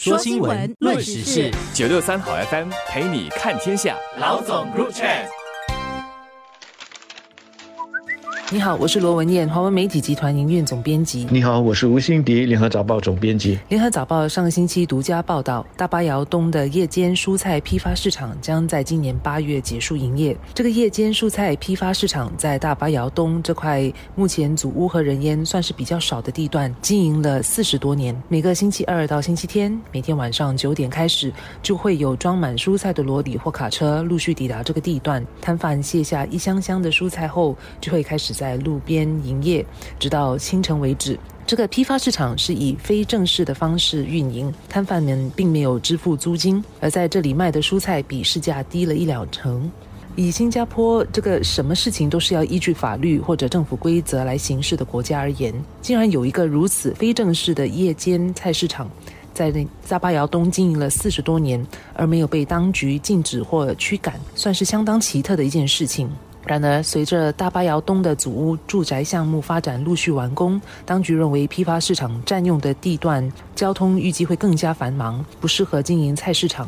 说新闻，论时事，九六三好 FM 陪你看天下。老总入场。你好，我是罗文燕，华文媒体集团营运总编辑。你好，我是吴欣迪，联合早报总编辑。联合早报上个星期独家报道，大巴窑东的夜间蔬菜批发市场将在今年八月结束营业。这个夜间蔬菜批发市场在大巴窑东这块目前祖屋和人烟算是比较少的地段，经营了四十多年。每个星期二到星期天，每天晚上九点开始，就会有装满蔬菜的罗里或卡车陆续抵达这个地段。摊贩卸下一箱箱的蔬菜后，就会开始在路边营业，直到清晨为止。这个批发市场是以非正式的方式运营，摊贩们并没有支付租金，而在这里卖的蔬菜比市价低了一两成。以新加坡这个什么事情都是要依据法律或者政府规则来行事的国家而言，竟然有一个如此非正式的夜间菜市场，在那扎巴窑东经营了四十多年，而没有被当局禁止或驱赶，算是相当奇特的一件事情。然而，随着大巴窑东的祖屋住宅项目发展陆续完工，当局认为批发市场占用的地段交通预计会更加繁忙，不适合经营菜市场，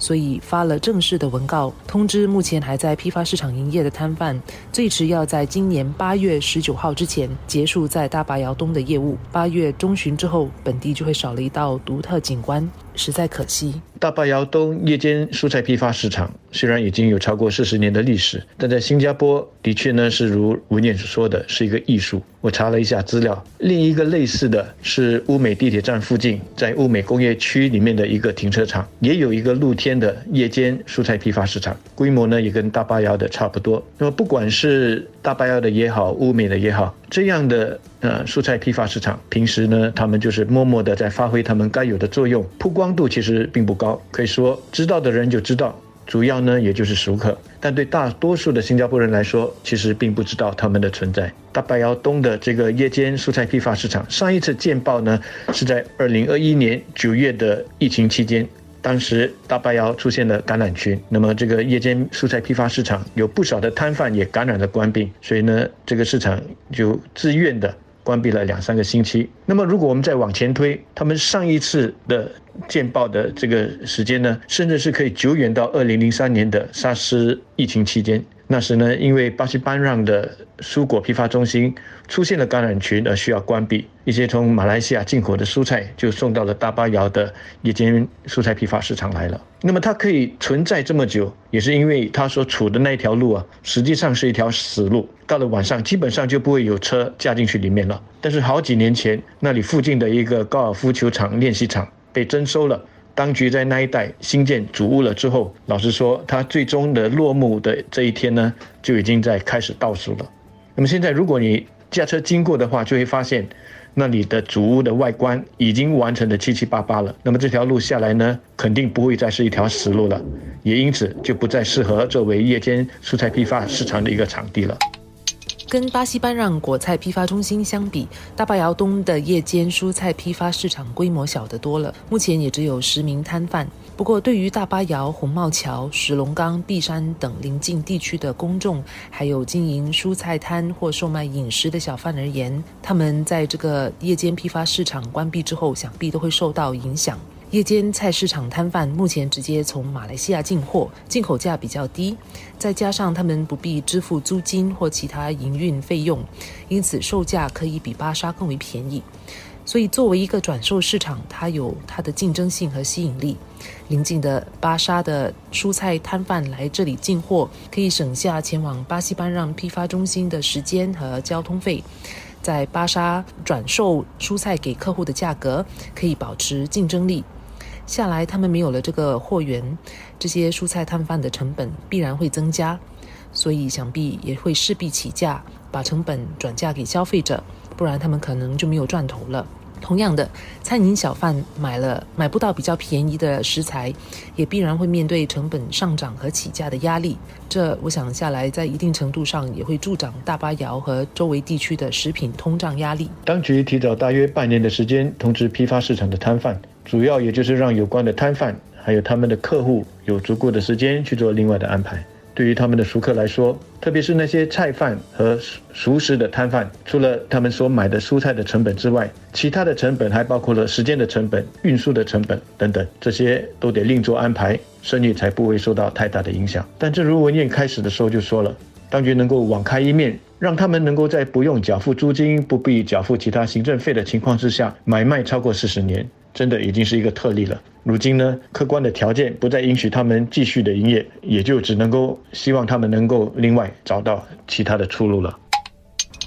所以发了正式的文告，通知目前还在批发市场营业的摊贩，最迟要在今年八月十九号之前结束在大巴窑东的业务。八月中旬之后，本地就会少了一道独特景观，实在可惜。大巴窑东夜间蔬菜批发市场虽然已经有超过四十年的历史，但在新加坡的确呢是如文念所说的是一个艺术。我查了一下资料，另一个类似的是乌美地铁站附近，在乌美工业区里面的一个停车场，也有一个露天的夜间蔬菜批发市场，规模呢也跟大巴窑的差不多。那么不管是大巴窑的也好，乌美的也好，这样的呃蔬菜批发市场，平时呢他们就是默默的在发挥他们该有的作用，曝光度其实并不高。可以说，知道的人就知道，主要呢也就是熟客。但对大多数的新加坡人来说，其实并不知道他们的存在。大白窑东的这个夜间蔬菜批发市场，上一次见报呢是在二零二一年九月的疫情期间，当时大白窑出现了感染群，那么这个夜间蔬菜批发市场有不少的摊贩也感染了官病，所以呢这个市场就自愿的。关闭了两三个星期。那么，如果我们再往前推，他们上一次的见报的这个时间呢，甚至是可以久远到二零零三年的沙士疫情期间。那时呢，因为巴西班让的蔬果批发中心出现了感染群而需要关闭，一些从马来西亚进口的蔬菜就送到了大巴窑的一间蔬菜批发市场来了。那么它可以存在这么久，也是因为它所处的那条路啊，实际上是一条死路，到了晚上基本上就不会有车加进去里面了。但是好几年前，那里附近的一个高尔夫球场练习场被征收了。当局在那一带新建主屋了之后，老实说，它最终的落幕的这一天呢，就已经在开始倒数了。那么现在，如果你驾车经过的话，就会发现那里的主屋的外观已经完成的七七八八了。那么这条路下来呢，肯定不会再是一条死路了，也因此就不再适合作为夜间蔬菜批发市场的一个场地了。跟巴西班让果菜批发中心相比，大巴窑东的夜间蔬菜批发市场规模小得多了，目前也只有十名摊贩。不过，对于大巴窑、红帽桥、石龙岗、碧山等邻近地区的公众，还有经营蔬菜摊或售卖饮食的小贩而言，他们在这个夜间批发市场关闭之后，想必都会受到影响。夜间菜市场摊贩目前直接从马来西亚进货，进口价比较低，再加上他们不必支付租金或其他营运费用，因此售价可以比巴沙更为便宜。所以作为一个转售市场，它有它的竞争性和吸引力。邻近的巴沙的蔬菜摊贩来这里进货，可以省下前往巴西班让批发中心的时间和交通费。在巴沙转售蔬菜给客户的价格可以保持竞争力。下来，他们没有了这个货源，这些蔬菜摊贩的成本必然会增加，所以想必也会势必起价，把成本转嫁给消费者，不然他们可能就没有赚头了。同样的，餐饮小贩买了买不到比较便宜的食材，也必然会面对成本上涨和起价的压力。这我想下来，在一定程度上也会助长大巴窑和周围地区的食品通胀压力。当局提早大约半年的时间通知批发市场的摊贩。主要也就是让有关的摊贩还有他们的客户有足够的时间去做另外的安排。对于他们的熟客来说，特别是那些菜贩和熟食的摊贩，除了他们所买的蔬菜的成本之外，其他的成本还包括了时间的成本、运输的成本等等，这些都得另做安排，生意才不会受到太大的影响。但正如文燕开始的时候就说了，当局能够网开一面，让他们能够在不用缴付租金、不必缴付其他行政费的情况之下买卖超过四十年。真的已经是一个特例了。如今呢，客观的条件不再允许他们继续的营业，也就只能够希望他们能够另外找到其他的出路了。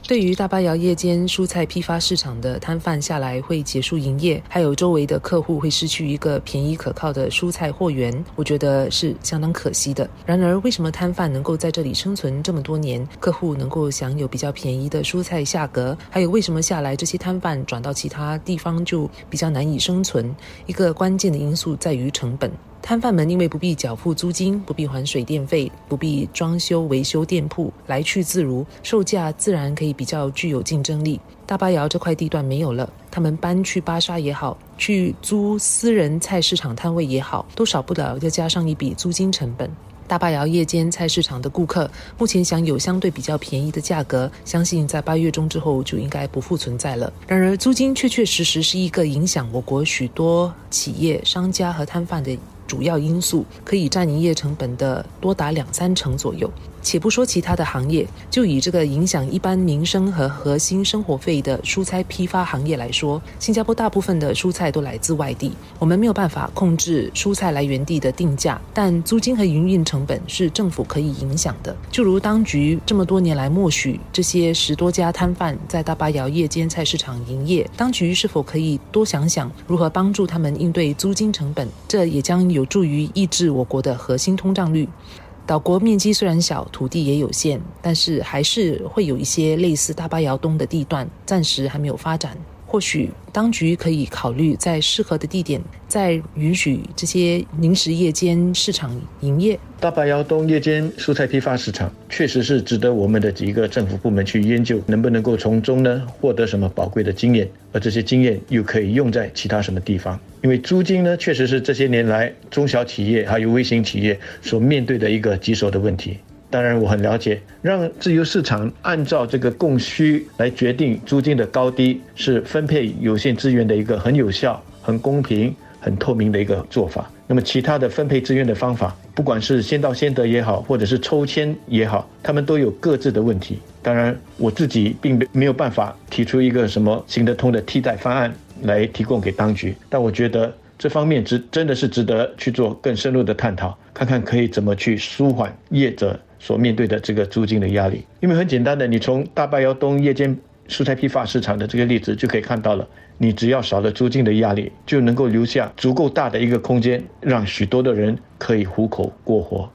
对于大巴窑夜间蔬菜批发市场的摊贩下来会结束营业，还有周围的客户会失去一个便宜可靠的蔬菜货源，我觉得是相当可惜的。然而，为什么摊贩能够在这里生存这么多年，客户能够享有比较便宜的蔬菜价格？还有，为什么下来这些摊贩转到其他地方就比较难以生存？一个关键的因素在于成本。摊贩们因为不必缴付租金，不必还水电费，不必装修维修店铺，来去自如，售价自然可以比比较具有竞争力。大巴窑这块地段没有了，他们搬去巴沙也好，去租私人菜市场摊位也好，都少不了要加上一笔租金成本。大巴窑夜间菜市场的顾客目前享有相对比较便宜的价格，相信在八月中之后就应该不复存在了。然而，租金确确实实是一个影响我国许多企业、商家和摊贩的。主要因素可以占营业成本的多达两三成左右。且不说其他的行业，就以这个影响一般民生和核心生活费的蔬菜批发行业来说，新加坡大部分的蔬菜都来自外地，我们没有办法控制蔬菜来源地的定价，但租金和营运成本是政府可以影响的。就如当局这么多年来默许这些十多家摊贩在大巴窑夜间菜市场营业，当局是否可以多想想如何帮助他们应对租金成本？这也将有助于抑制我国的核心通胀率。岛国面积虽然小，土地也有限，但是还是会有一些类似大巴窑东的地段，暂时还没有发展。或许当局可以考虑在适合的地点，再允许这些临时夜间市场营业。大白窑东夜间蔬菜批发市场确实是值得我们的几个政府部门去研究，能不能够从中呢获得什么宝贵的经验，而这些经验又可以用在其他什么地方？因为租金呢，确实是这些年来中小企业还有微型企业所面对的一个棘手的问题。当然，我很了解，让自由市场按照这个供需来决定租金的高低，是分配有限资源的一个很有效、很公平、很透明的一个做法。那么，其他的分配资源的方法，不管是先到先得也好，或者是抽签也好，他们都有各自的问题。当然，我自己并没没有办法提出一个什么行得通的替代方案来提供给当局，但我觉得这方面值真的是值得去做更深入的探讨，看看可以怎么去舒缓业者。所面对的这个租金的压力，因为很简单的，你从大坝窑东夜间蔬菜批发市场的这个例子就可以看到了，你只要少了租金的压力，就能够留下足够大的一个空间，让许多的人可以糊口过活。